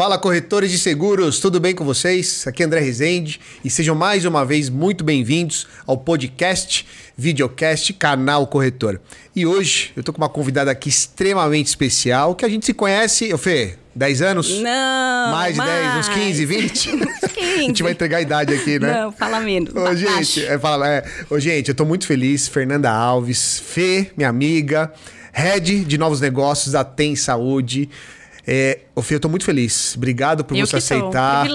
Fala corretores de seguros, tudo bem com vocês? Aqui é André Rezende e sejam mais uma vez muito bem-vindos ao podcast, videocast, canal Corretor. E hoje eu tô com uma convidada aqui extremamente especial, que a gente se conhece, ô Fê, 10 anos? Não. Mais de 10, uns 15, 20? Uns 15. a gente vai entregar a idade aqui, né? Não, fala menos. Ô, gente, é, fala, é, ô, gente, eu tô muito feliz. Fernanda Alves, Fê, minha amiga, head de novos negócios da Tem Saúde. É, Fê, eu tô muito feliz. Obrigado por Eu você que aceitar o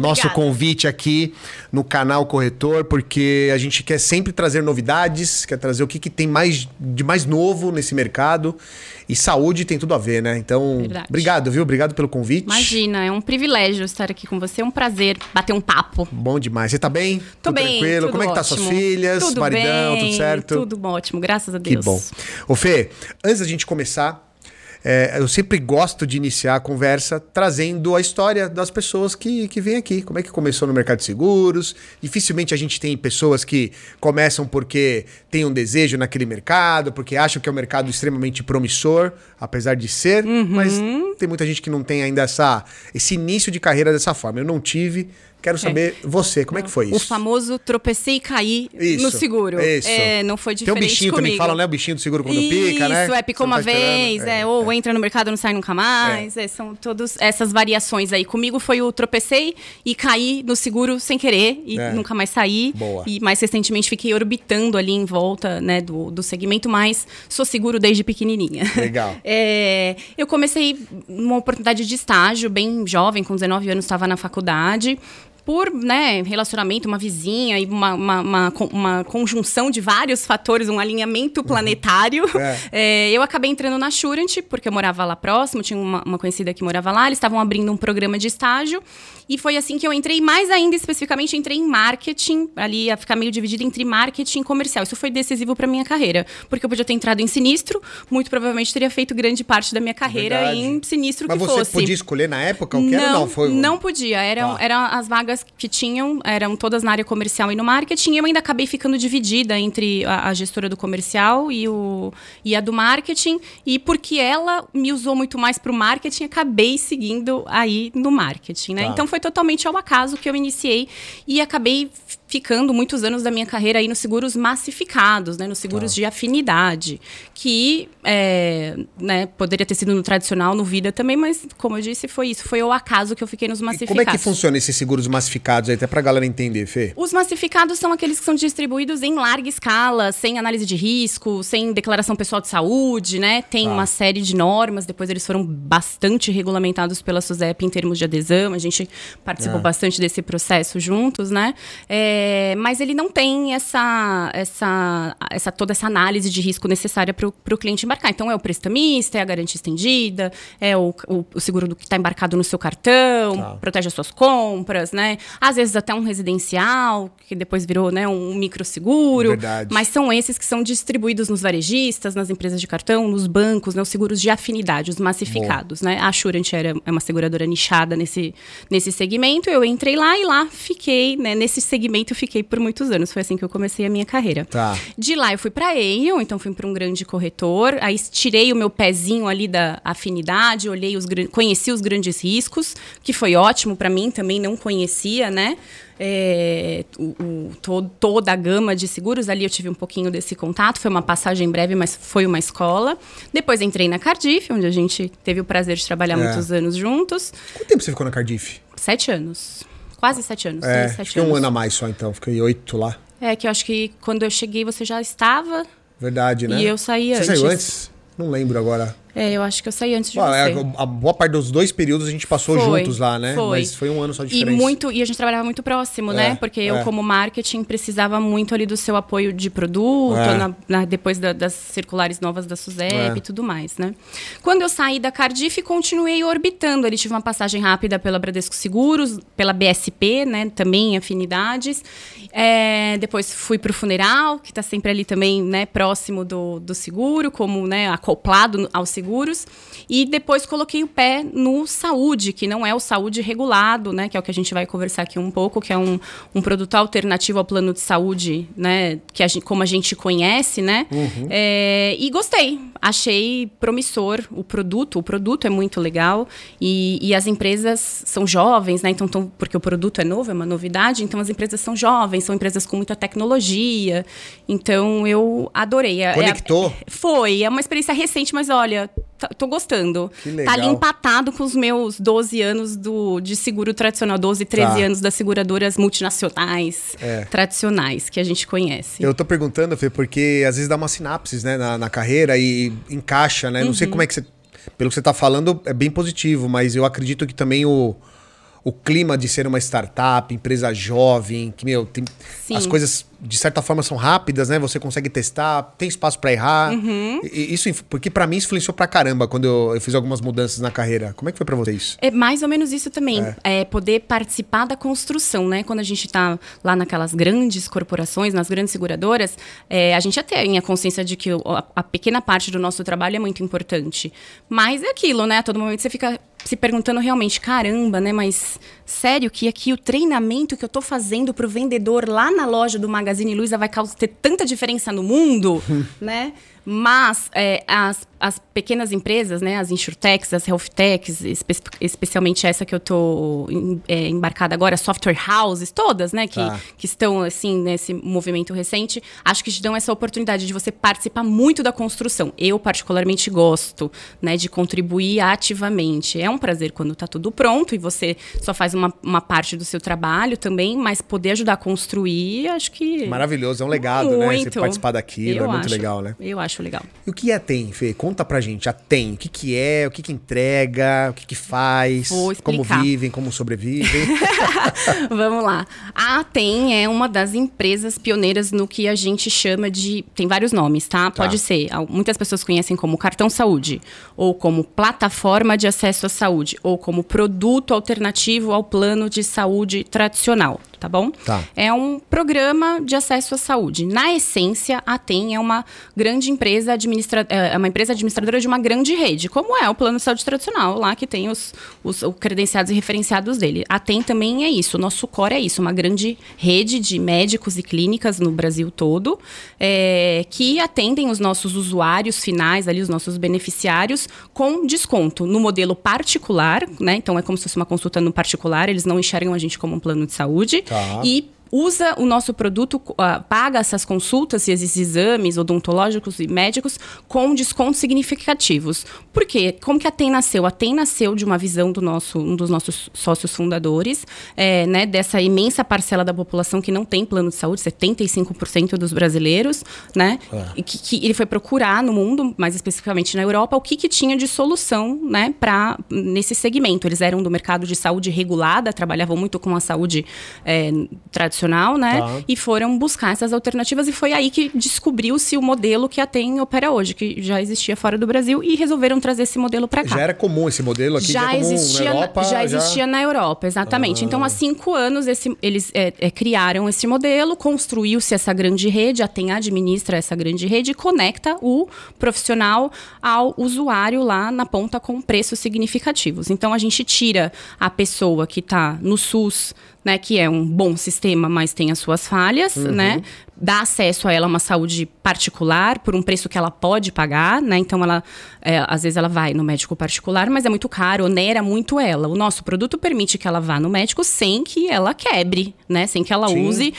nosso obrigada. convite aqui no canal Corretor, porque a gente quer sempre trazer novidades, quer trazer o que, que tem mais de mais novo nesse mercado. E saúde tem tudo a ver, né? Então, Verdade. obrigado, viu? Obrigado pelo convite. Imagina, é um privilégio estar aqui com você. É um prazer bater um papo. Bom demais. Você tá bem? Tô tudo bem. tranquilo? tudo Como é que tá ótimo. suas filhas, tudo maridão, bem, tudo certo? Tudo ótimo, graças a Que Deus. bom. Ô Fê, antes da gente começar, é, eu sempre gosto de iniciar a conversa trazendo a história das pessoas que, que vêm aqui. Como é que começou no mercado de seguros? Dificilmente a gente tem pessoas que começam porque tem um desejo naquele mercado, porque acham que é um mercado extremamente promissor, apesar de ser, Uhum. mas tem muita gente que não tem ainda essa, esse início de carreira dessa forma. Eu não tive. Quero saber você, como é que foi isso? O famoso tropecei e caí Isso, no seguro. isso. É, não foi Tem diferente um bichinho comigo. também que fala, né? O bichinho do seguro quando pica, né? Isso, é, picou Você uma tá vez, é, ou entra no mercado e não sai nunca mais. é, são todas essas variações aí. Comigo foi o tropecei e caí no seguro sem querer e É. nunca mais saí. Boa. E mais recentemente fiquei orbitando ali em volta né, do, do segmento, mas sou seguro desde pequenininha. Legal. É, eu comecei uma oportunidade de estágio, bem jovem, com 19 anos, estava na faculdade. Por né, relacionamento, uma vizinha e uma, uma, uma, uma conjunção de vários fatores, um alinhamento planetário, É. é, eu acabei entrando na Surant, porque eu morava lá próximo, tinha uma, uma conhecida que morava lá, eles estavam abrindo um programa de estágio. E foi assim que eu entrei, mais ainda especificamente, entrei em marketing, ali ia ficar meio dividida entre marketing e comercial. Isso foi decisivo para minha carreira, porque eu podia ter entrado em sinistro, muito provavelmente teria feito grande parte da minha carreira Verdade. em sinistro Mas que você fosse. podia escolher na época o que era? Não, Não, foi. não podia. Eram, Tá. eram as vagas que tinham, eram todas na área comercial e no marketing. Eu ainda acabei ficando dividida entre a, a gestora do comercial e, o, e a do marketing. E porque ela me usou muito mais para o marketing, acabei seguindo aí no marketing, né? Tá. Então foi totalmente ao acaso que eu iniciei e acabei ficando muitos anos da minha carreira aí nos seguros massificados, né? Nos seguros Tá. de afinidade, que é, né, poderia ter sido no tradicional, no vida também, mas como eu disse, foi isso, foi ao acaso que eu fiquei nos E massificados. como é que funciona esses seguros massificados aí, até pra galera entender, Fê? Os massificados são aqueles que são distribuídos em larga escala, sem análise de risco, sem declaração pessoal de saúde, né? Tem Tá. uma série de normas, depois eles foram bastante regulamentados pela SUSEP em termos de adesão, a gente participou É. bastante desse processo juntos, né? É, mas ele não tem essa, essa, essa toda essa análise de risco necessária para o cliente embarcar. Então é o prestamista, é a garantia estendida, é o, o, o seguro que está embarcado no seu cartão, Tá. protege as suas compras, né? Às vezes até um residencial, que depois virou né, um microseguro. Verdade. Mas são esses que são distribuídos nos varejistas, nas empresas de cartão, nos bancos, né, os seguros de afinidade, os massificados, né? A Assurant era, é uma seguradora nichada nesse, nesse segmento. Eu entrei lá e lá fiquei, né? Nesse segmento eu fiquei por muitos anos. Foi assim que eu comecei a minha carreira. Tá. De lá eu fui para Aon, então fui para um grande corretor. Aí tirei o meu pezinho ali da afinidade, olhei os conheci os grandes riscos, que foi ótimo para mim, também não conhecia, né? É, o, o- to- toda a gama de seguros, ali eu tive um pouquinho desse contato, foi uma passagem breve, mas foi uma escola. Depois entrei na Cardiff, onde a gente teve o prazer de trabalhar É. muitos anos juntos. Quanto tempo você ficou na Cardiff? Sete anos. Quase sete anos. É, seis, sete fiquei um anos. ano a mais só, então. Fiquei oito lá. É, que eu acho que quando eu cheguei você já estava. Verdade, né? E eu saí você antes. saiu antes? Não lembro agora. É, eu acho que eu saí antes de Bom, é, você. a boa parte dos dois períodos a gente passou Foi, juntos lá, né? foi. Mas foi um ano só de E diferença. muito, e a gente trabalhava muito próximo, É, né? Porque eu, é. como marketing, precisava muito ali do seu apoio de produto, É. na- na- depois da- das circulares novas da SUSEP e tudo mais, né? Quando eu saí da Cardiff, continuei orbitando. Ali tive uma passagem rápida pela Bradesco Seguros, pela BSP, né? Também em afinidades. Depois fui para o funeral, que está sempre ali também, né? Próximo do, do seguro, como né, acoplado ao seguro seguros. E depois coloquei o pé no saúde, que não é o saúde regulado, né? Que é o que a gente vai conversar aqui um pouco, que é um, um produto alternativo ao plano de saúde, né? Que a gente, como a gente conhece, né? Uhum. É, e gostei. Achei promissor o produto. O produto é muito legal. E, e as empresas são jovens, né? Então, tão, porque o produto é novo, é uma novidade. Então, as empresas são jovens, são empresas com muita tecnologia. Então, eu adorei. É, é Conectou? É, foi. É uma experiência recente, mas olha, tô gostando. Que legal. Tá ali empatado com os meus 12 anos do, de seguro tradicional, 12, 13 tá. anos das seguradoras multinacionais é. tradicionais que a gente conhece. Eu tô perguntando, Fê, porque às vezes dá uma sinapse né, na, na carreira e encaixa, né? Não sei uhum. como é que você. Pelo que você tá falando, é bem positivo, mas eu acredito que também o o clima de ser uma startup, empresa jovem, que, meu, tem, as coisas de certa forma são rápidas, né? Você consegue testar, tem espaço para errar. Uhum. Isso, porque para mim isso influenciou pra caramba quando eu, eu, fiz algumas mudanças na carreira. Como é que foi para vocês? É mais ou menos isso também. É. é. poder participar da construção, né? Quando a gente tá lá naquelas grandes corporações, nas grandes seguradoras, é, a gente até tem a consciência de que a, a pequena parte do nosso trabalho é muito importante. Mas é aquilo, né? A todo momento você fica se perguntando realmente, caramba, né? Mas sério que aqui o treinamento que eu estou fazendo para o vendedor lá na loja do Magazine Luiza vai causar ter tanta diferença no mundo, né? Mas é, as, as pequenas empresas, né, as insurtechs, as healthtechs, espe especialmente essa que eu estou é, embarcada agora, software houses, todas, né, que, tá. que estão assim nesse movimento recente, acho que te dão essa oportunidade de você participar muito da construção. Eu particularmente gosto, né, de contribuir ativamente. É um prazer quando está tudo pronto e você só faz uma, uma parte do seu trabalho também, mas poder ajudar a construir, acho que maravilhoso, é um legado, muito. né? Você participar daquilo, eu é muito acho, legal, né? Eu acho legal. E o que é TEM, Fê? Conta pra gente. A TEM, o que, que é, o que, que entrega, o que, que faz, como vivem, como sobrevivem. Vamos lá. A TEM é uma das empresas pioneiras no que a gente chama de. Tem vários nomes, tá? tá? Pode ser. Muitas pessoas conhecem como cartão saúde, ou como plataforma de acesso à saúde, ou como produto alternativo ao plano de saúde tradicional tá bom? Tá. É um programa de acesso à saúde. Na essência, a TEM é uma grande empresa administra é, é uma empresa administradora de uma grande rede, como é o plano de saúde tradicional, lá que tem os, os, os credenciados e referenciados dele. A TEM também é isso, o nosso core é isso, uma grande rede de médicos e clínicas no Brasil todo, é, que atendem os nossos usuários finais, ali, os nossos beneficiários, com desconto no modelo particular, né? Então é como se fosse uma consulta no particular, eles não enxergam a gente como um plano de saúde. Tá. E usa o nosso produto, uh, paga essas consultas e esses exames odontológicos e médicos com descontos significativos. Por quê? Como que a TEM nasceu? A TEM nasceu de uma visão do nosso, um dos nossos sócios fundadores, é, né, dessa imensa parcela da população que não tem plano de saúde, 75% dos brasileiros, né? É. E que, que, ele foi procurar no mundo, mais especificamente na Europa, o que, que tinha de solução, né, para nesse segmento. Eles eram do mercado de saúde regulada, trabalhavam muito com a saúde é, tradicional tradicional, né? Tá. E foram buscar essas alternativas e foi aí que descobriu-se o modelo que a TEM opera hoje, que já existia fora do Brasil e resolveram trazer esse modelo para cá. Já era comum esse modelo aqui? Já, é existia, na Europa, já, já existia na Europa, exatamente. Ah. Então, há cinco anos esse, eles é, é, criaram esse modelo, construiu-se essa grande rede, a TEM administra essa grande rede e conecta o profissional ao usuário lá na ponta com preços significativos. Então, a gente tira a pessoa que está no SUS né, que é um bom sistema, mas tem as suas falhas, uhum. né? dá acesso a ela uma saúde particular por um preço que ela pode pagar, né? Então ela é, às vezes ela vai no médico particular, mas é muito caro, onera muito ela. O nosso produto permite que ela vá no médico sem que ela quebre, né? Sem que ela Sim. use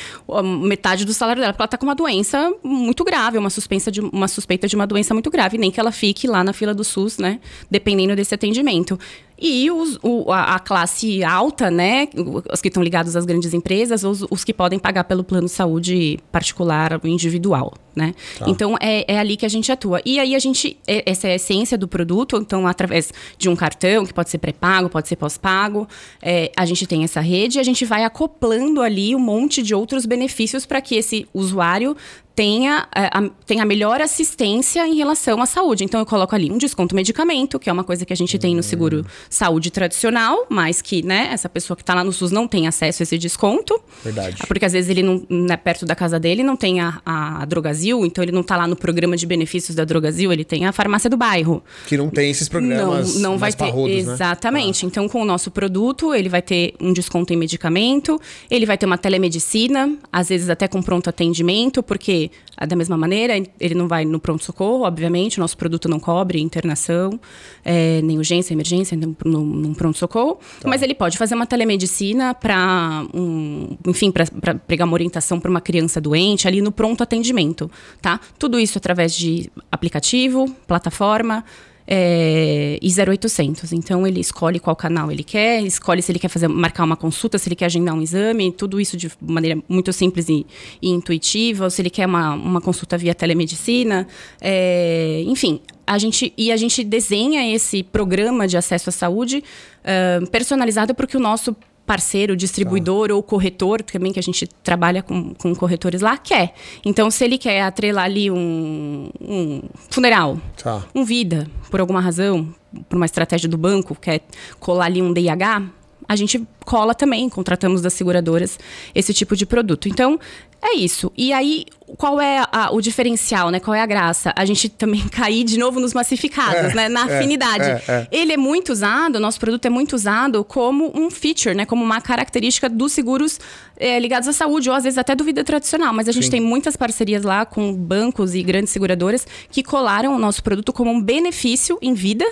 metade do salário dela, porque ela está com uma doença muito grave, uma suspensa de uma suspeita de uma doença muito grave, nem que ela fique lá na fila do SUS, né? Dependendo desse atendimento. E os, o, a, a, classe alta, né? Os que estão ligados às grandes empresas, os, os que podem pagar pelo plano de saúde particular individual, né? Tá. Então, é, é ali que a gente atua. E aí, a gente... É, essa é a essência do produto. Então, através de um cartão, que pode ser pré-pago, pode ser pós-pago, é, a gente tem essa rede e a gente vai acoplando ali um monte de outros benefícios para que esse usuário tenha, é, a, tenha a melhor assistência em relação à saúde. Então, eu coloco ali um desconto medicamento, que é uma coisa que a gente tem no seguro saúde tradicional, mas que, né, essa pessoa que está lá no SUS não tem acesso a esse desconto. Verdade. Porque às vezes ele não, né, perto da casa dele não tem a, a Drogazil, então ele não está lá no programa de benefícios da Drogazil, ele tem a farmácia do bairro. Que não tem esses programas. Não, não vai ter. Parrudos, né? Exatamente. Né? Então, com o nosso produto, ele vai ter um desconto em medicamento, ele vai ter uma telemedicina, às vezes até com pronto atendimento, porque ah, da mesma maneira, ele não vai no pronto-socorro, obviamente, o nosso produto não cobre internação, é, nem urgência, emergência, num, pronto-socorro, tá. mas ele pode fazer uma telemedicina para, um, enfim, para pegar uma orientação para uma criança doente ali no pronto atendimento, tá? Tudo isso através de aplicativo, plataforma, é, e 0800. Então ele escolhe qual canal ele quer, escolhe se ele quer fazer marcar uma consulta, se ele quer agendar um exame, tudo isso de maneira muito simples e, e intuitiva, ou se ele quer uma, uma consulta via telemedicina, é, enfim. A gente, e a gente desenha esse programa de acesso à saúde uh, personalizado porque o nosso parceiro, distribuidor tá. ou corretor, também que a gente trabalha com, com corretores lá, quer. Então, se ele quer atrelar ali um, um funeral, tá. um vida, por alguma razão, por uma estratégia do banco, quer colar ali um DIH, a gente cola também, contratamos das seguradoras esse tipo de produto. Então, é isso. E aí, qual é a, o diferencial, né? Qual é a graça? A gente também cair de novo nos massificados, é, né? Na é, afinidade. É, é, Ele é muito usado, o nosso produto é muito usado como um feature, né? Como uma característica dos seguros é, ligados à saúde, ou às vezes até do vida tradicional. Mas a gente Sim. tem muitas parcerias lá com bancos e grandes seguradoras que colaram o nosso produto como um benefício em vida,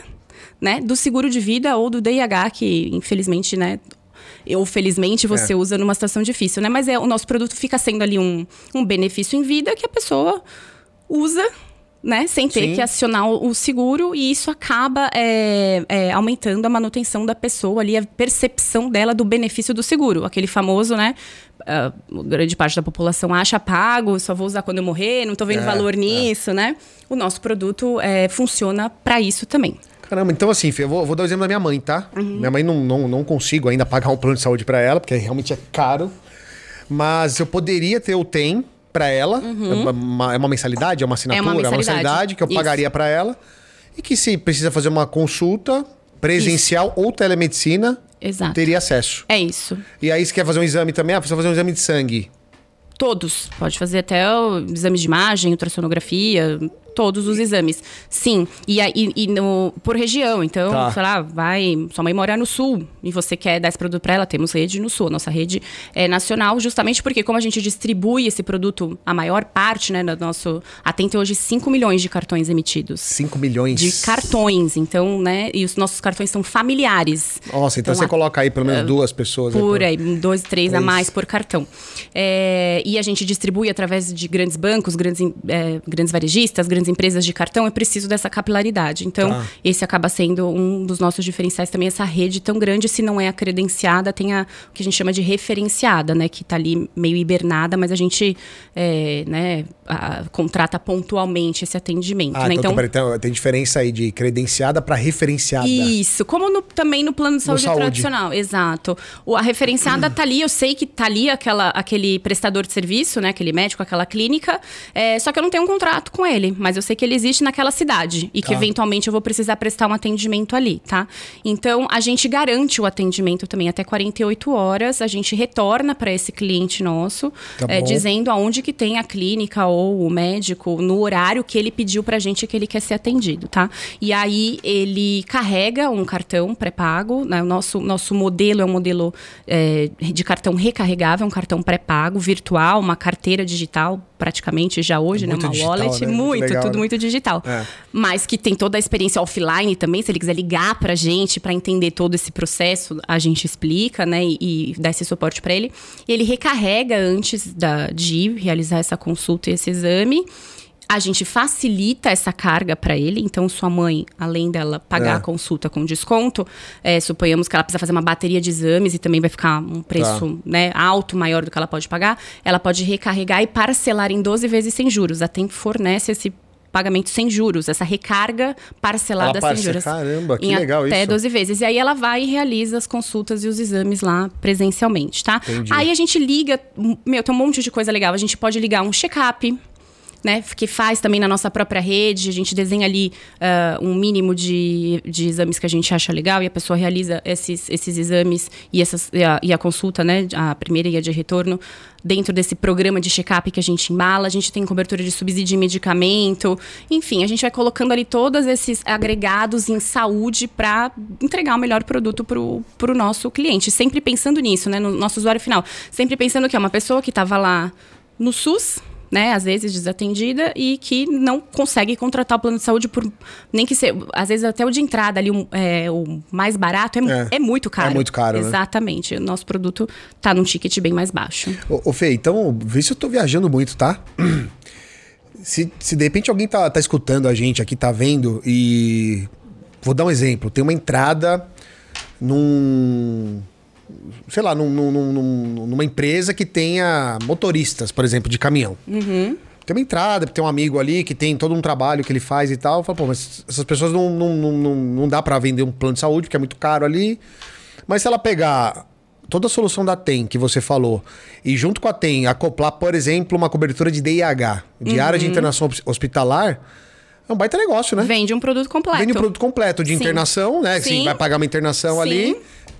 né, do seguro de vida ou do DIH, que infelizmente, né, ou felizmente você é. usa numa situação difícil, né? Mas é, o nosso produto fica sendo ali um, um benefício em vida que a pessoa usa né? Sem ter Sim. que acionar o seguro e isso acaba é, é, aumentando a manutenção da pessoa ali, a percepção dela do benefício do seguro. Aquele famoso, né? Uh, grande parte da população acha pago, só vou usar quando eu morrer, não estou vendo é, valor é. nisso, né? O nosso produto é, funciona para isso também. Caramba, então assim, eu vou, vou dar o exemplo da minha mãe, tá? Uhum. Minha mãe não, não, não consigo ainda pagar um plano de saúde para ela, porque realmente é caro. Mas eu poderia ter o TEM para ela. Uhum. É, uma, é, uma, mensalidade? É uma assinatura? É uma mensalidade, é uma mensalidade que eu Isso. pagaria para ela. E que se precisa fazer uma consulta presencial Isso. ou telemedicina, Exato. teria acesso. É isso. E aí, se quer fazer um exame também, ah, precisa fazer um exame de sangue. Todos. Pode fazer até o exame de imagem, ultrassonografia, todos os exames. Sim. E, e, e no, por região. Então, tá. sei lá, vai. Sua mãe mora no sul e você quer dar esse produto para ela, temos rede no sul. Nossa rede é nacional, justamente porque, como a gente distribui esse produto, a maior parte, né, do nosso. Atenta hoje 5 milhões de cartões emitidos. 5 milhões? De cartões. Então, né? E os nossos cartões são familiares. Nossa, então, então você a, coloca aí pelo menos uh, duas pessoas. Por aí, por... dois, três a mais por cartão. É, e a gente distribui através de grandes bancos, grandes, é, grandes varejistas, grandes empresas de cartão, é preciso dessa capilaridade. Então, tá. esse acaba sendo um dos nossos diferenciais também, essa rede tão grande, se não é a credenciada, tem a, o que a gente chama de referenciada, né? Que está ali meio hibernada, mas a gente é, né, a, contrata pontualmente esse atendimento. Ah, né? então, então, então, tem diferença aí de credenciada para referenciada. Isso, como no, também no plano de saúde, saúde. tradicional, exato. O, a referenciada está ali, eu sei que está ali aquela, aquele prestador de serviço, né? Aquele médico, aquela clínica, é, só que eu não tenho um contrato com ele, mas eu sei que ele existe naquela cidade e que tá. eventualmente eu vou precisar prestar um atendimento ali, tá? Então a gente garante o atendimento também até 48 horas, a gente retorna para esse cliente nosso, tá é, dizendo aonde que tem a clínica ou o médico no horário que ele pediu pra gente que ele quer ser atendido, tá? E aí ele carrega um cartão pré-pago, né? O nosso, nosso modelo é um modelo é, de cartão recarregável, um cartão pré-pago, virtual, uma carteira digital praticamente já hoje, é né? Uma digital, wallet, né? muito, muito tudo né? muito digital. É. Mas que tem toda a experiência offline também, se ele quiser ligar pra gente para entender todo esse processo, a gente explica, né? E, e dá esse suporte para ele. E ele recarrega antes da, de realizar essa consulta e esse exame a gente facilita essa carga para ele. Então, sua mãe, além dela pagar é. a consulta com desconto, é, suponhamos que ela precisa fazer uma bateria de exames e também vai ficar um preço tá. né, alto, maior do que ela pode pagar. Ela pode recarregar e parcelar em 12 vezes sem juros. A Tempo fornece esse pagamento sem juros, essa recarga parcelada ela sem juros. Caramba, que legal até isso. 12 vezes. E aí ela vai e realiza as consultas e os exames lá presencialmente, tá? Entendi. Aí a gente liga, meu, tem um monte de coisa legal. A gente pode ligar um check-up, né, que faz também na nossa própria rede. A gente desenha ali uh, um mínimo de, de exames que a gente acha legal e a pessoa realiza esses, esses exames e, essas, e, a, e a consulta, né, a primeira e a de retorno, dentro desse programa de check-up que a gente embala. A gente tem cobertura de subsídio de medicamento. Enfim, a gente vai colocando ali todos esses agregados em saúde para entregar o melhor produto para o nosso cliente. Sempre pensando nisso, né, no nosso usuário final. Sempre pensando que é uma pessoa que estava lá no SUS, né, às vezes desatendida e que não consegue contratar o plano de saúde por nem que ser, às vezes até o de entrada ali um, é, o mais barato é, é, é, muito caro. É muito caro, né? Exatamente. Né? O nosso produto tá num ticket bem mais baixo. Ô, ô Fê, então, vê se eu tô viajando muito, tá? Se, se de repente alguém tá, tá escutando a gente aqui, tá vendo e vou dar um exemplo, tem uma entrada num sei lá, num, num, num, numa empresa que tenha motoristas, por exemplo, de caminhão. Uhum. Tem uma entrada, tem um amigo ali que tem todo um trabalho que ele faz e tal. Fala, pô, mas essas pessoas não, não, não, não dá para vender um plano de saúde, porque é muito caro ali. Mas se ela pegar toda a solução da TEM que você falou e junto com a TEM acoplar, por exemplo, uma cobertura de DIH, de uhum. área de internação hospitalar, é um baita negócio, né? Vende um produto completo. Vende um produto completo de Sim. internação, né? Sim. Sim, vai pagar uma internação Sim. ali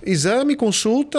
exame, consulta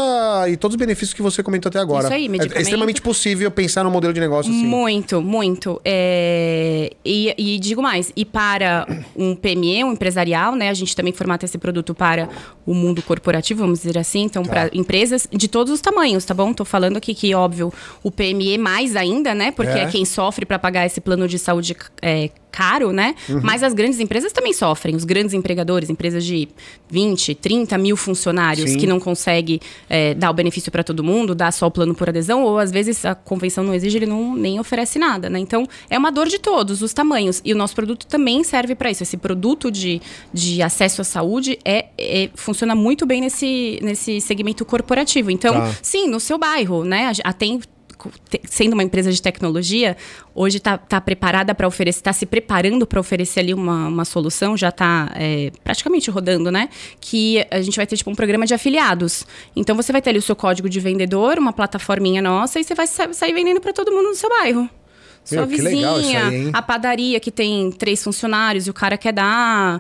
e todos os benefícios que você comentou até agora. Isso aí, medicamento. É, extremamente possível pensar no modelo de negócio assim. Muito, muito. É... E, e, digo mais, e para um PME, um empresarial, né? A gente também formata esse produto para o mundo corporativo, vamos dizer assim. Então, tá. para empresas de todos os tamanhos, tá bom? Tô falando aqui que, óbvio, o PME mais ainda, né? Porque é, é quem sofre para pagar esse plano de saúde é, caro, né? Uhum. Mas as grandes empresas também sofrem. Os grandes empregadores, empresas de 20, 30 mil funcionários Sim. Que não consegue é, dar o benefício para todo mundo, dar só o plano por adesão, ou às vezes a convenção não exige, ele não nem oferece nada, né? Então, é uma dor de todos os tamanhos. E o nosso produto também serve para isso. Esse produto de, de acesso à saúde é, é, funciona muito bem nesse, nesse segmento corporativo. Então, tá. sim, no seu bairro, né? A, a tem sendo uma empresa de tecnologia, hoje está tá preparada para oferecer, está se preparando para oferecer ali uma, uma solução, já está é, praticamente rodando, né? Que a gente vai ter tipo um programa de afiliados. Então você vai ter ali o seu código de vendedor, uma plataforminha nossa, e você vai sair vendendo para todo mundo no seu bairro. Sua Meu, vizinha, aí, a padaria que tem três funcionários e o cara quer dar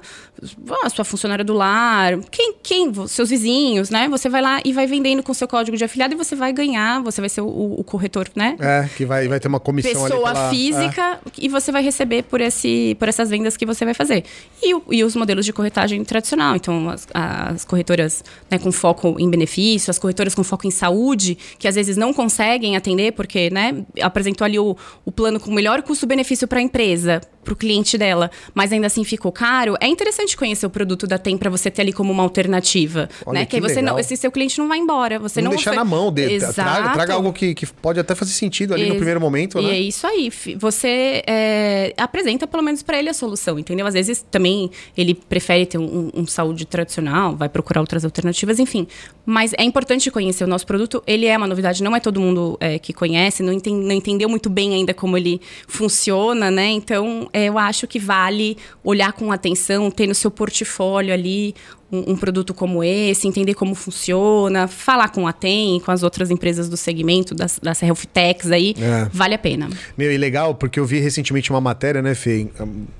a sua funcionária do lar, quem, quem, seus vizinhos, né? Você vai lá e vai vendendo com seu código de afiliado e você vai ganhar, você vai ser o, o corretor, né? É, que vai, vai ter uma comissão Pessoa pela... física é. e você vai receber por, esse, por essas vendas que você vai fazer. E, e os modelos de corretagem tradicional, então as, as corretoras né, com foco em benefício, as corretoras com foco em saúde, que às vezes não conseguem atender porque, né, apresentou ali o, o plano com melhor custo-benefício para a empresa, para o cliente dela, mas ainda assim ficou caro, é interessante conhecer o produto da Tem para você ter ali como uma alternativa, Olha, né? Que, que você legal. não, esse seu cliente não vai embora, você não, não deixar na mão dele, traga, traga, algo que, que pode até fazer sentido ali Ex no primeiro momento, né? E é isso aí, você é, apresenta pelo menos para ele a solução, entendeu? Às vezes também ele prefere ter um, um, saúde tradicional, vai procurar outras alternativas, enfim. Mas é importante conhecer o nosso produto, ele é uma novidade, não é todo mundo é, que conhece, não, não entendeu muito bem ainda como ele funciona, né? Então eu acho que vale olhar com atenção, ter no seu portfólio ali um, um, produto como esse, entender como funciona, falar com a TEM, com as outras empresas do segmento, das, das health techs aí, é. vale a pena. Meu, e legal, porque eu vi recentemente uma matéria, né, Fê?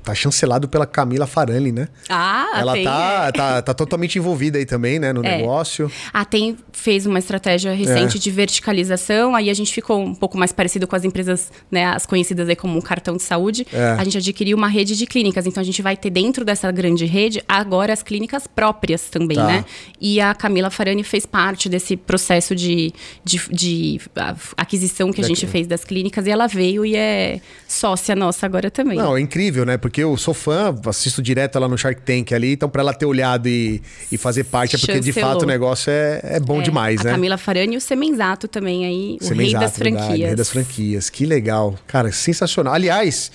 Tá chancelado pela Camila Farani, né? Ah, Ela tem, tá, é. tá, tá totalmente envolvida aí também, né, no é. negócio. A TEM fez uma estratégia recente é. de verticalização, aí a gente ficou um pouco mais parecido com as empresas, né, as conhecidas aí como um cartão de saúde. É. A gente adquiriu uma rede de clínicas, então a gente vai ter dentro dessa grande rede agora as clínicas próprias próprias também, tá. né? E a Camila Farani fez parte desse processo de, de, de aquisição que a gente fez das clínicas e ela veio e é sócia nossa agora também. Não, é incrível, né? Porque eu sou fã, assisto direto lá no Shark Tank ali, então para ela ter olhado e, e fazer parte é porque Chancelou. de fato o negócio é, é bom é, demais, a né? A Camila Farani e o Semenzato também aí, o Semenzato, rei das franquias. Verdade, rei das franquias, que legal. Cara, sensacional. Aliás,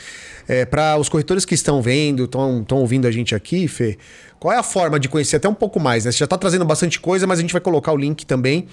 é, para os corretores que estão vendo, estão ouvindo a gente aqui, Fê, qual é a forma de conhecer até um pouco mais? Né? Você já está trazendo bastante coisa, mas a gente vai colocar o link também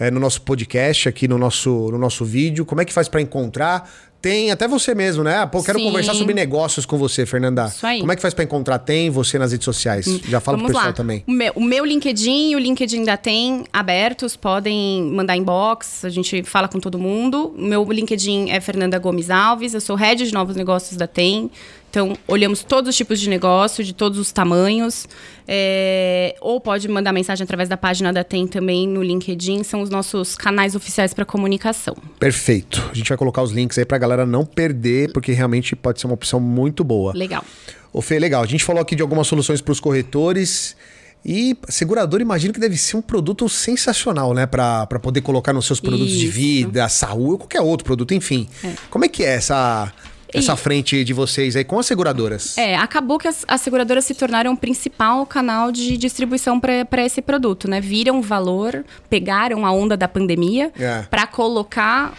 é, no nosso podcast, aqui no nosso, no nosso vídeo. Como é que faz para encontrar? Tem até você mesmo, né? Pô, quero Sim. conversar sobre negócios com você, Fernanda. Isso aí. Hum, Como é que faz para encontrar? Tem você nas redes sociais. Já fala pro Vamos pessoal lá. também. O meu, o meu LinkedIn e o LinkedIn da TEM abertos, podem mandar inbox, a gente fala com todo mundo. O meu LinkedIn é Fernanda Gomes Alves, eu sou head de novos negócios da TEM. Então, olhamos todos os tipos de negócio, de todos os tamanhos. É, ou pode mandar mensagem através da página da TEM também no LinkedIn, são os nossos canais oficiais para comunicação. Perfeito. A gente vai colocar os links aí pra galera não perder, porque realmente pode ser uma opção muito boa. Legal. Ô Fê, legal. A gente falou aqui de algumas soluções para os corretores. E segurador, imagino que deve ser um produto sensacional, né? Para poder colocar nos seus produtos de Isso. vida, saúde, ou qualquer outro produto, enfim. Como é que é essa, essa E- frente de vocês aí com as seguradoras? É, acabou que as, as seguradoras se tornaram o principal canal de distribuição para esse produto, né? Viram o valor, pegaram a onda da pandemia É. para colocar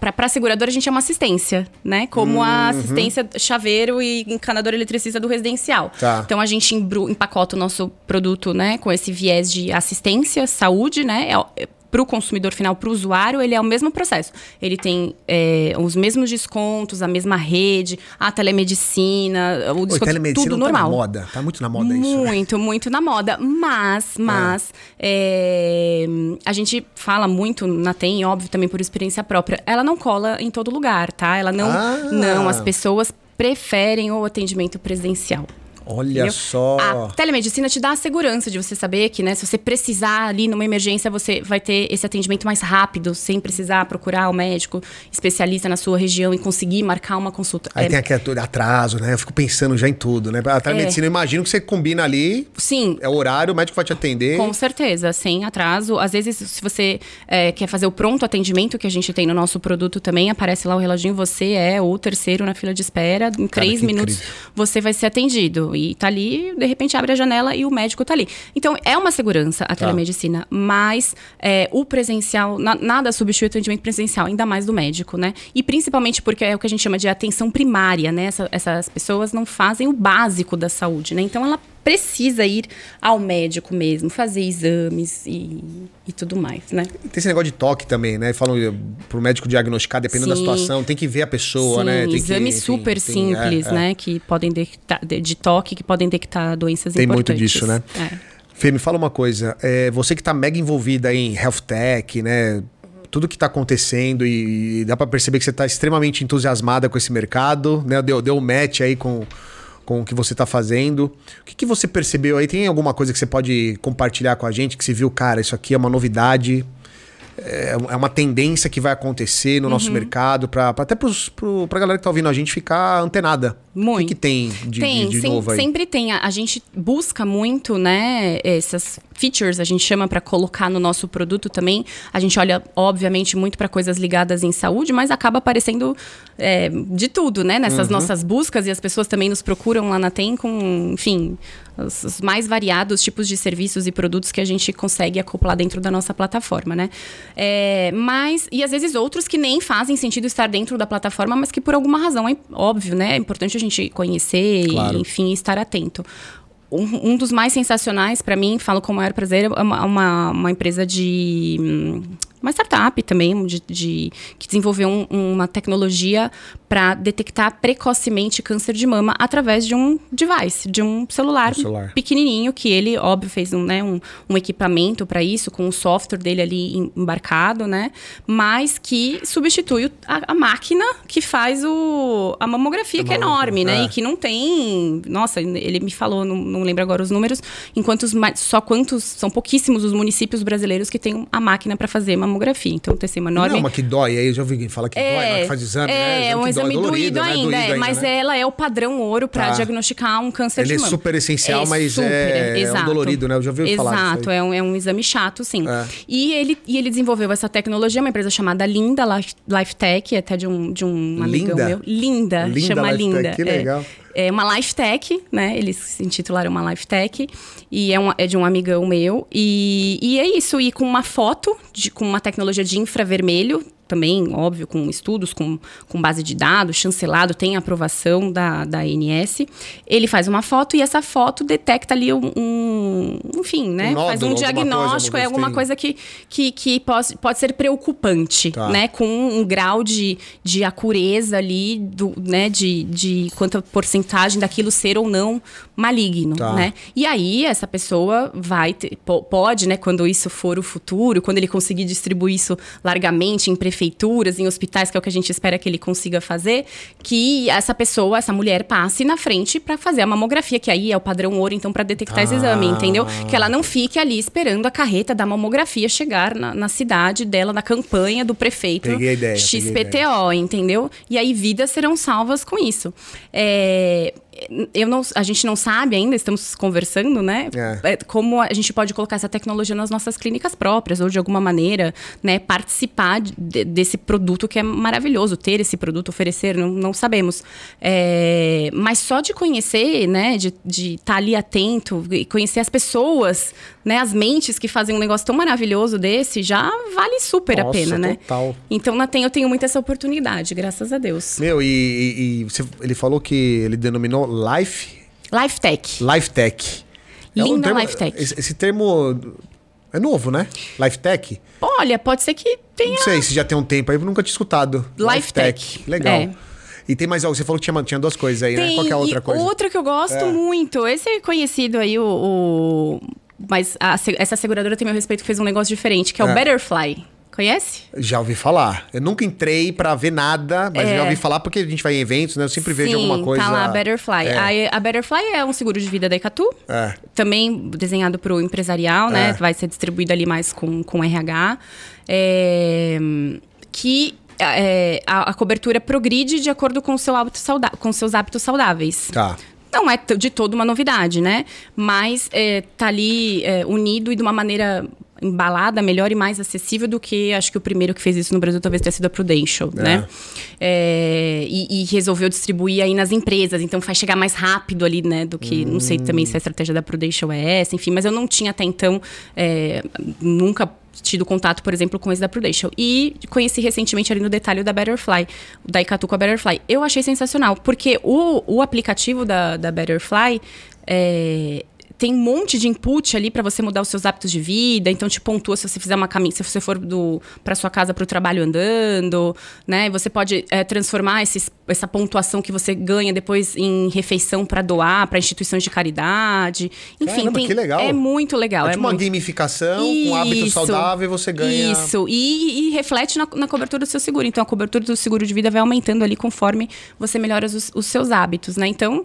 para a seguradora a gente é uma assistência, né? Como a assistência chaveiro e encanador eletricista do residencial. Tá. Então a gente embru- empacota o nosso produto, né, com esse viés de assistência, saúde, né? É, para o consumidor final, para o usuário, ele é o mesmo processo. Ele tem é, os mesmos descontos, a mesma rede, a telemedicina, o Oi, desconto, telemedicina tudo tá normal. na moda. Tá muito na moda isso. né? Muito, muito na moda. Mas, mas, é, a gente fala muito na TEM, óbvio, também por experiência própria. Ela não cola em todo lugar, tá? Ela não. Ah. Não, as pessoas preferem o atendimento presencial. Olha entendeu? só. A telemedicina te dá a segurança de você saber que, né, se você precisar ali numa emergência, você vai ter esse atendimento mais rápido, sem precisar procurar o médico especialista na sua região e conseguir marcar uma consulta. Aí É, tem aquele atraso, né? Eu fico pensando já em tudo, né? A telemedicina, eu imagino que você combina ali, Sim, é o horário, o médico vai te atender. Com certeza, sem atraso. Às vezes, se você é, quer fazer o pronto atendimento que a gente tem no nosso produto também, aparece lá o reloginho, você é o terceiro na fila de espera. Em três que minutos incrível. você vai ser atendido. E tá ali, de repente abre a janela e o médico tá ali. Então, é uma segurança a telemedicina, mas é, o presencial, na- nada substitui o atendimento presencial, ainda mais do médico, né? E principalmente porque é o que a gente chama de atenção primária, né? Essa- essas pessoas não fazem o básico da saúde, né? Então, ela precisa ir ao médico mesmo, fazer exames e, e tudo mais, né? Tem esse negócio de toque também, né? Falam eh, pro médico diagnosticar, dependendo da Sim. situação, tem que ver a pessoa, Sim, né? Tem que- exames enfim, super tem- simples, é, é. né? Que podem detectar, de, toque, que podem detectar doenças Tem muito importantes. disso, né? É. Fê, me fala uma coisa. é, você que tá mega envolvida em health tech, né? Tudo que tá acontecendo e, e dá pra perceber que você tá extremamente entusiasmada com esse mercado, né? Deu, deu um match aí com, com o que você tá fazendo. O que, que você percebeu aí? Tem alguma coisa que você pode compartilhar com a gente que você viu, cara, isso aqui é uma novidade, é é uma tendência que vai acontecer no Uhum. nosso mercado, pra, pra- até pro, pra galera que tá ouvindo a gente ficar antenada. O que, Muito. que tem de, tem, de, de sem- novo aí? sempre tem. A, a gente busca muito, né, essas features, a gente chama para colocar no nosso produto também. A gente olha, obviamente, muito para coisas ligadas em saúde, mas acaba aparecendo é, de tudo, né, nessas Uhum. nossas buscas e as pessoas também nos procuram lá na TEM com, enfim, os, os mais variados tipos de serviços e produtos que a gente consegue acoplar dentro da nossa plataforma, né? É, mas, e às vezes outros que nem fazem sentido estar dentro da plataforma, mas que por alguma razão, é óbvio, né? É importante a gente conhecer Claro. e, enfim, estar atento. Um, um dos mais sensacionais, para mim, falo com o maior prazer, é uma, uma, uma empresa de. hum, Uma startup também, de, de- que desenvolveu um- uma tecnologia para detectar precocemente câncer de mama através de um device, de um celular, Um celular. pequenininho, que ele, óbvio, fez um, né, um, um equipamento para isso, com o software dele ali em- embarcado, né? Mas que substitui a, a máquina que faz o, a mamografia, A que é mamografia, enorme, né? é. E que não tem. Nossa, ele me falou, não, não lembro agora os números, enquanto só quantos. São pouquíssimos os municípios brasileiros que têm a máquina para fazer mamografia. Então, tem assim, uma enorme. Não, uma que dói. Aí eu já ouvi quem fala que dói, mas que faz exame, né? é um que dói, exame dolorido, doído né? ainda, é, Doído mas né? ela é o padrão ouro para Tá. diagnosticar um câncer Ele de é mama. super essencial, É mas super, é, é um exato. dolorido, né? Eu já ouvi Exato, falar aí. é um, é um exame chato, sim. É. E, ele, e ele desenvolveu essa tecnologia, uma empresa chamada Linda Life, Life Tech, até de um, de um amigão Linda? meu. Linda, Linda chama Life Tech, Linda. que é. legal. É uma Life Tech, né? Eles se intitularam uma Life Tech. E é, uma- é de um amigão meu. E, e é isso. E com uma foto, de, com uma tecnologia de infravermelho, também, óbvio, com estudos, com, com base de dados, chancelado, tem aprovação da, da ANS. Ele faz uma foto e essa foto detecta ali um, um enfim, né? Um nódulo, faz um diagnóstico, é alguma coisa que, que, que pode, pode ser preocupante, Tá. né? Com um grau de, de acureza ali, do, né? De, de quanta porcentagem daquilo ser ou não maligno, Tá. né? E aí, essa pessoa vai ter, po- pode, né, quando isso for o futuro, quando ele conseguir distribuir isso largamente em prefeituras, em hospitais, que é o que a gente espera que ele consiga fazer, que essa pessoa, essa mulher passe na frente para fazer a mamografia, que aí é o padrão ouro, então, para detectar esse Ah. exame, entendeu? Que ela não fique ali esperando a carreta da mamografia chegar na, na cidade dela, na campanha do prefeito ideia, XPTO, entendeu? E aí vidas serão salvas com isso. É, eu não, a gente não sabe ainda, estamos conversando, né? É. É, Como a gente pode colocar essa tecnologia nas nossas clínicas próprias, ou de alguma maneira, né, participar de- desse produto que é maravilhoso, ter esse produto, oferecer, não, não sabemos. É, mas só de conhecer, né, de estar ali atento e conhecer as pessoas, né, as mentes que fazem um negócio tão maravilhoso desse, já vale super a Nossa, pena, né? total. Então, na TEM eu tenho muito essa oportunidade, graças a Deus. Meu, e, e- você- ele falou que ele denominou Life, Life Tech. Life Tech. Linda termo, Life Tech. Esse, esse termo é novo, né? Life Tech? Olha, pode ser que tenha. Não sei se já tem um tempo aí, eu nunca tinha escutado. Life Tech. Legal. É. E tem mais algo, você falou que tinha, tinha duas coisas aí, né? Tem, Qual que é a outra coisa? outra que eu gosto É. muito. Esse é conhecido aí, o. o- Mas a essa seguradora tem meu respeito fez um negócio diferente, que é, É. o Betterfly. Conhece? Já ouvi falar. Eu nunca entrei pra ver nada, mas É. já ouvi falar porque a gente vai em eventos, né? Eu sempre vejo Sim, alguma coisa. Tá lá, a Betterfly. É. A, a Betterfly é um seguro de vida da Icatu. É. Também desenhado para o empresarial, né? É. Vai ser distribuído ali mais com, com RH. É, que é, a, a cobertura progride de acordo com, o seu hábito sauda com seus hábitos saudáveis. Tá. Não é de toda uma novidade, né? Mas é, tá ali é, unido e de uma maneira embalada, melhor e mais acessível do que acho que o primeiro que fez isso no Brasil talvez tenha sido a Prudential, né? É, e, e resolveu distribuir aí nas empresas, então faz chegar mais rápido ali, né? Do que, não sei também se a estratégia da Prudential é essa, enfim, mas eu não tinha até então, é, nunca tido contato, por exemplo, com esse da Prudential. E conheci recentemente ali no detalhe o da Betterfly, da Icatu com a Betterfly. Eu achei sensacional, porque o, o aplicativo da, da Betterfly é, tem um monte de input ali para você mudar os seus hábitos de vida. Então, te pontua se você fizer uma caminhada, se você for do para sua casa para o trabalho andando, né? Você pode é, transformar esses, essa pontuação que você ganha depois em refeição para doar para instituições de caridade. Enfim, Caramba, tem, que legal. é muito legal. É É tipo uma muito... gamificação com hábito Isso. saudável e você ganha. Isso, e, e reflete na, na cobertura do seu seguro. Então, a cobertura do seguro de vida vai aumentando ali conforme você melhora os, os seus hábitos, né? Então,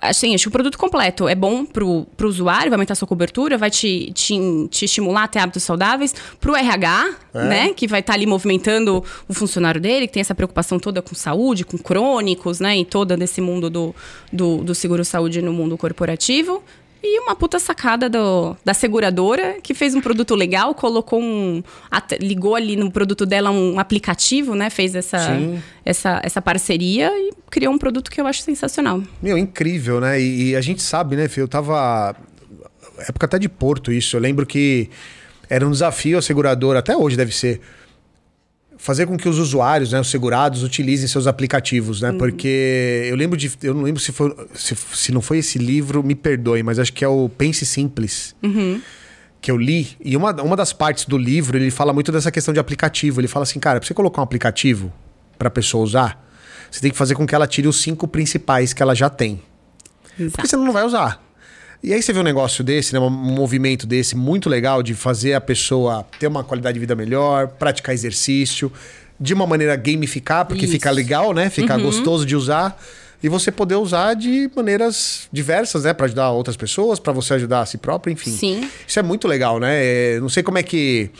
assim, acho que o produto completo é bom pro, pro usuário, vai aumentar a sua cobertura, vai te, te, te estimular a ter hábitos saudáveis. Pro RH, É. né? Que vai estar ali movimentando o funcionário dele, que tem essa preocupação toda com saúde, com crônicos, né? E toda desse mundo do, do, do seguro-saúde no mundo corporativo. E uma puta sacada do, da seguradora, que fez um produto legal, colocou um. at- ligou ali no produto dela um aplicativo, né? Fez essa, Sim. essa, essa parceria e criou um produto que eu acho sensacional. Meu, incrível, né? E, e a gente sabe, né, Fio? Eu tava. Época até de Porto, isso. Eu lembro que era um desafio a seguradora, até hoje deve ser. Fazer com que os usuários, né, os segurados, utilizem seus aplicativos, né? Porque eu lembro de. Eu não lembro se, foi, se, se não foi esse livro, me perdoe, mas acho que é o Pense Simples. que eu li, e uma, uma das partes do livro, ele fala muito dessa questão de aplicativo. Ele fala assim, cara, pra você colocar um aplicativo pra pessoa usar, você tem que fazer com que ela tire os cinco principais que ela já tem. Porque você não vai usar. E aí você vê um negócio desse, né, um movimento desse muito legal de fazer a pessoa ter uma qualidade de vida melhor, praticar exercício, de uma maneira gamificar, porque Isso. fica legal, né? Fica gostoso de usar. E você poder usar de maneiras diversas, né? Pra ajudar outras pessoas, pra você ajudar a si próprio, enfim. Sim. Isso é muito legal, né? É, não sei como é que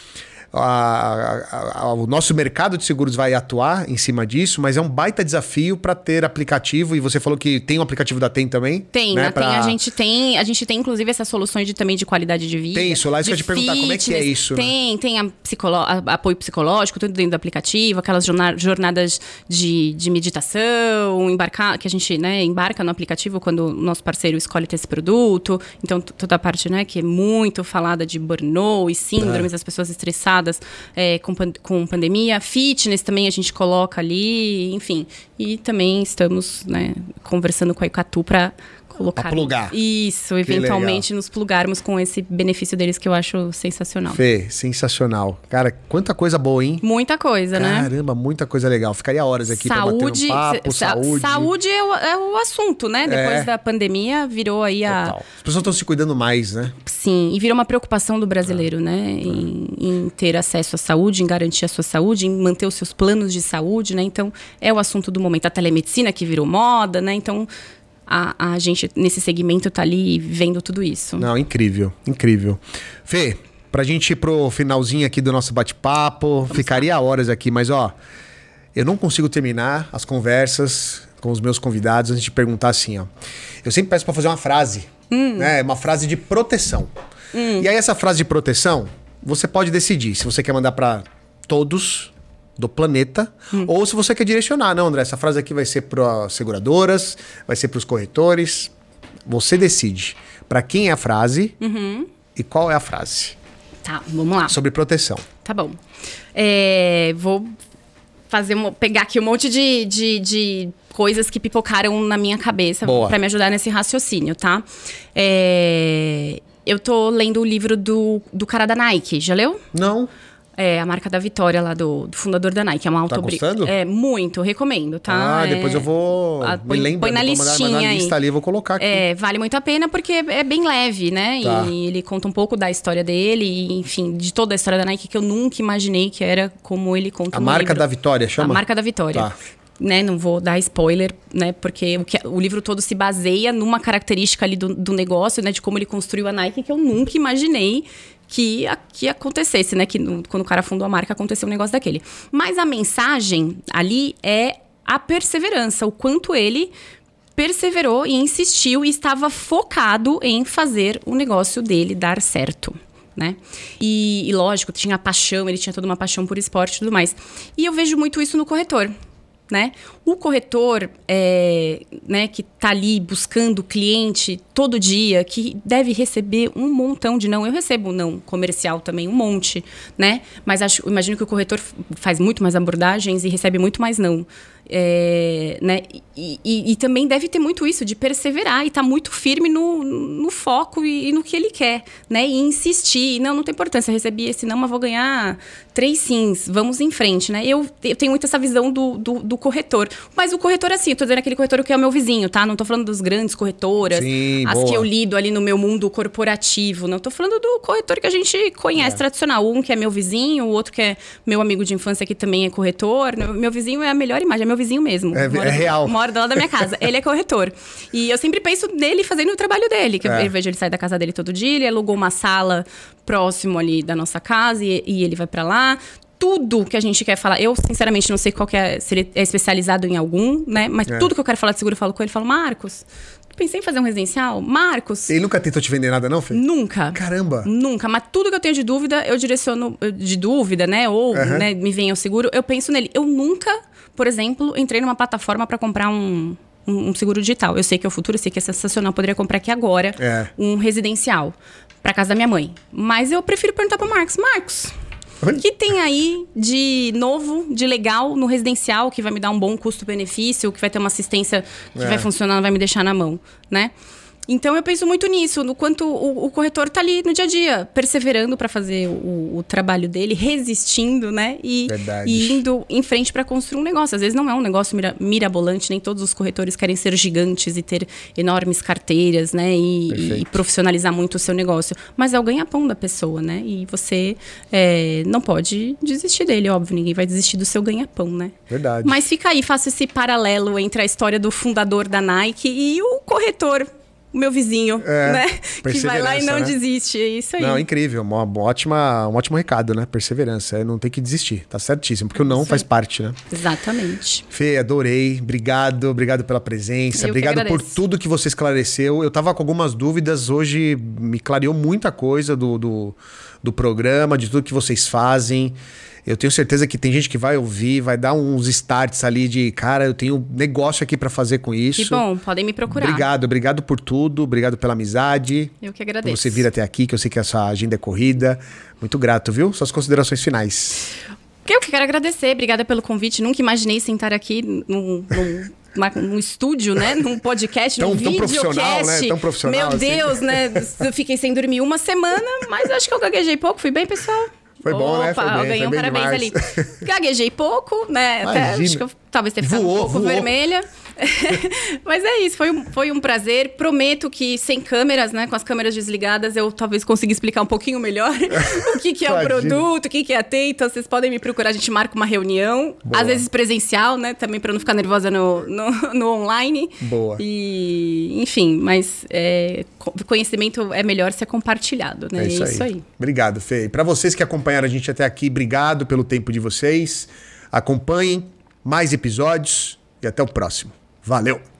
a- a- a- o nosso mercado de seguros vai atuar em cima disso, mas é um baita desafio para ter aplicativo. E você falou que tem um aplicativo da TEM também. Tem, né? né? pra- Tem, a gente tem, a gente tem inclusive essas soluções de, também de qualidade de vida. Tem isso, lá isso que eu te perguntar, como é que é isso, né? Tem, tem a psicolo- apoio psicológico, tudo dentro do aplicativo, aquelas jorna- jornadas de, de meditação, embarcar, que a gente né, embarca no aplicativo quando o nosso parceiro escolhe ter esse produto. Então, toda a parte né, que é muito falada de burnout e síndromes, É. as pessoas estressadas afetadas é, com, com pandemia. Fitness também a gente coloca ali, enfim. E também estamos né, conversando com a Icatu para colocar. Pra plugar. Isso, eventualmente nos plugarmos com esse benefício deles que eu acho sensacional. Fê, sensacional. Cara, quanta coisa boa, hein? Muita coisa, né? Caramba, muita coisa legal. Ficaria horas aqui saúde, pra bater um papo, sa saúde. Saúde é o, é o assunto, né? Depois É. da pandemia virou aí a. Total. As pessoas estão se cuidando mais, né? Sim, e virou uma preocupação do brasileiro, É. né? Em, em ter acesso à saúde, em garantir a sua saúde, em manter os seus planos de saúde, né? Então, é o assunto do momento. A telemedicina que virou moda, né? Então, a, a gente, nesse segmento, tá ali vendo tudo isso. Não, incrível, incrível. Fê, pra gente ir pro finalzinho aqui do nosso bate-papo, ficaria horas aqui, mas ó, eu não consigo terminar as conversas com os meus convidados antes de perguntar assim, ó. Eu sempre peço pra fazer uma frase, né? Uma frase de proteção. E aí essa frase de proteção, você pode decidir se você quer mandar pra todos do planeta ou se você quer direcionar. Não, André, essa frase aqui vai ser para seguradoras, vai ser para os corretores. Você decide para quem é a frase e qual é a frase Tá, vamos lá. sobre proteção. Tá bom. É, vou fazer uma- pegar aqui um monte de, de, de coisas que pipocaram na minha cabeça para me ajudar nesse raciocínio, tá? É, eu tô lendo o livro do, do cara da Nike. Já leu? Não. É, a marca da Vitória lá do, do fundador da Nike. É uma Tá autobri... gostando? É, muito, recomendo, tá? Ah, É- depois eu vou. Ah, me lembra, põe na mandar- listinha aí. lista ali, vou colocar aqui. É, vale muito a pena porque é bem leve, né? Tá. E ele conta um pouco da história dele, e, enfim, de toda a história da Nike que eu nunca imaginei que era como ele conta a marca livro. da Vitória, chama? A marca da Vitória. Tá. Né, não vou dar spoiler, né? Porque o, que- o livro todo se baseia numa característica ali do, do negócio, né? De como ele construiu a Nike, que eu nunca imaginei que, a- que acontecesse, né? Que no- quando o cara fundou a marca, aconteceu um negócio daquele. Mas a mensagem ali é a perseverança, o quanto ele perseverou e insistiu e estava focado em fazer o negócio dele dar certo. Né? E, e lógico, tinha paixão, ele tinha toda uma paixão por esporte e tudo mais. E eu vejo muito isso no corretor. Né? O corretor é, né, que está ali buscando cliente todo dia, que deve receber um montão de não. Eu recebo não comercial também, um monte, né? Mas acho, imagino que o corretor faz muito mais abordagens e recebe muito mais não. É, né? E, e- e também deve ter muito isso de perseverar e estar muito firme no, no foco e, e no que ele quer, né? E insistir. Não, não tem importância, recebi esse não, mas vou ganhar três sims, vamos em frente, né? Eu, eu tenho muito essa visão do, do, do corretor. Mas o corretor, assim, eu tô dizendo aquele corretor que é o meu vizinho, tá? Não tô falando dos grandes corretoras, Sim, as boa. que eu lido ali no meu mundo corporativo. Não tô falando do corretor que a gente conhece tradicional. Um que é meu vizinho, o outro que é meu amigo de infância que também é corretor. Meu vizinho é a melhor imagem, é meu vizinho mesmo. É- Mora é real. Mora do lado da minha casa. Ele é corretor. E eu sempre penso nele fazendo o trabalho dele. Que É. eu vejo ele sair da casa dele todo dia, ele alugou uma sala próximo ali da nossa casa e, e ele vai pra lá. Tudo que a gente quer falar, eu sinceramente não sei qual que é, se ele é especializado em algum, né? Mas É. tudo que eu quero falar de seguro eu falo com ele, eu falo, Marcos, pensei em fazer um residencial? Marcos, Ele nunca tentou te vender nada, não, Fê? Nunca. Caramba. Nunca. Mas tudo que eu tenho de dúvida, eu direciono de dúvida, né? Ou Aham. né, me vem ao seguro, eu penso nele. Eu nunca, por exemplo, entrei numa plataforma para comprar um, um, um seguro digital. Eu sei que é o futuro, eu sei que é sensacional. Eu poderia comprar aqui agora É. um residencial para casa da minha mãe. Mas eu prefiro perguntar para Marcos. Marcos, o que tem aí de novo, de legal no residencial que vai me dar um bom custo-benefício, que vai ter uma assistência que É. vai funcionar, não vai me deixar na mão, né? Então eu penso muito nisso, no quanto o, o corretor tá ali no dia a dia, perseverando para fazer o, o trabalho dele, resistindo, né? E, e indo em frente para construir um negócio. Às vezes não é um negócio mira- mirabolante, nem todos os corretores querem ser gigantes e ter enormes carteiras, né? E, e profissionalizar muito o seu negócio. Mas é o ganha-pão da pessoa, né? E você é, não pode desistir dele, óbvio. Ninguém vai desistir do seu ganha-pão, né? Verdade. Mas fica aí, faço esse paralelo entre a história do fundador da Nike e o corretor, o meu vizinho, É, né? Que vai lá e não né? desiste. É isso aí. Não, incrível. Uma, uma ótima, um ótimo recado, né? Perseverança. É não tem que desistir. Tá certíssimo. Porque o não Isso faz parte, né? Exatamente. Fê, adorei. Obrigado, obrigado pela presença. Eu obrigado por tudo que você esclareceu. Eu tava com algumas dúvidas, hoje me clareou muita coisa do, do, do programa, de tudo que vocês fazem. Eu tenho certeza que tem gente que vai ouvir, vai dar uns starts ali de, cara, eu tenho negócio aqui para fazer com isso. Que bom, podem me procurar. Obrigado, obrigado por tudo, obrigado pela amizade. Eu que agradeço. Por você vir até aqui, que eu sei que a sua agenda é corrida. Muito grato, viu? Suas considerações finais. Eu que quero agradecer, obrigada pelo convite. Nunca imaginei sentar aqui num, num uma, um estúdio, né? Num podcast, tão, num tão profissional, né? Tão profissional. Meu assim. Deus, né? Eu fiquei sem dormir uma semana, mas acho que eu gaguejei pouco. Fui bem, pessoal? Foi bom, Opa, né? Foi bem, eu ganhei um parabéns demais. ali. Gaguejei pouco, né? Até, acho que eu talvez ter ficado Voou, um pouco voou. vermelha. Mas é isso, foi um, foi um prazer. Prometo que sem câmeras, né? Com as câmeras desligadas, eu talvez consiga explicar um pouquinho melhor o que, que é o produto, o que, que é a. Então, vocês podem me procurar, a gente marca uma reunião, Boa. às vezes presencial, né? Também para não ficar nervosa no, no, no online. Boa. E, enfim, mas é, co- conhecimento é melhor ser compartilhado, né? É isso, aí. Obrigado, Fê. Para vocês que acompanharam a gente até aqui, obrigado pelo tempo de vocês. Acompanhem mais episódios e até o próximo. Valeu!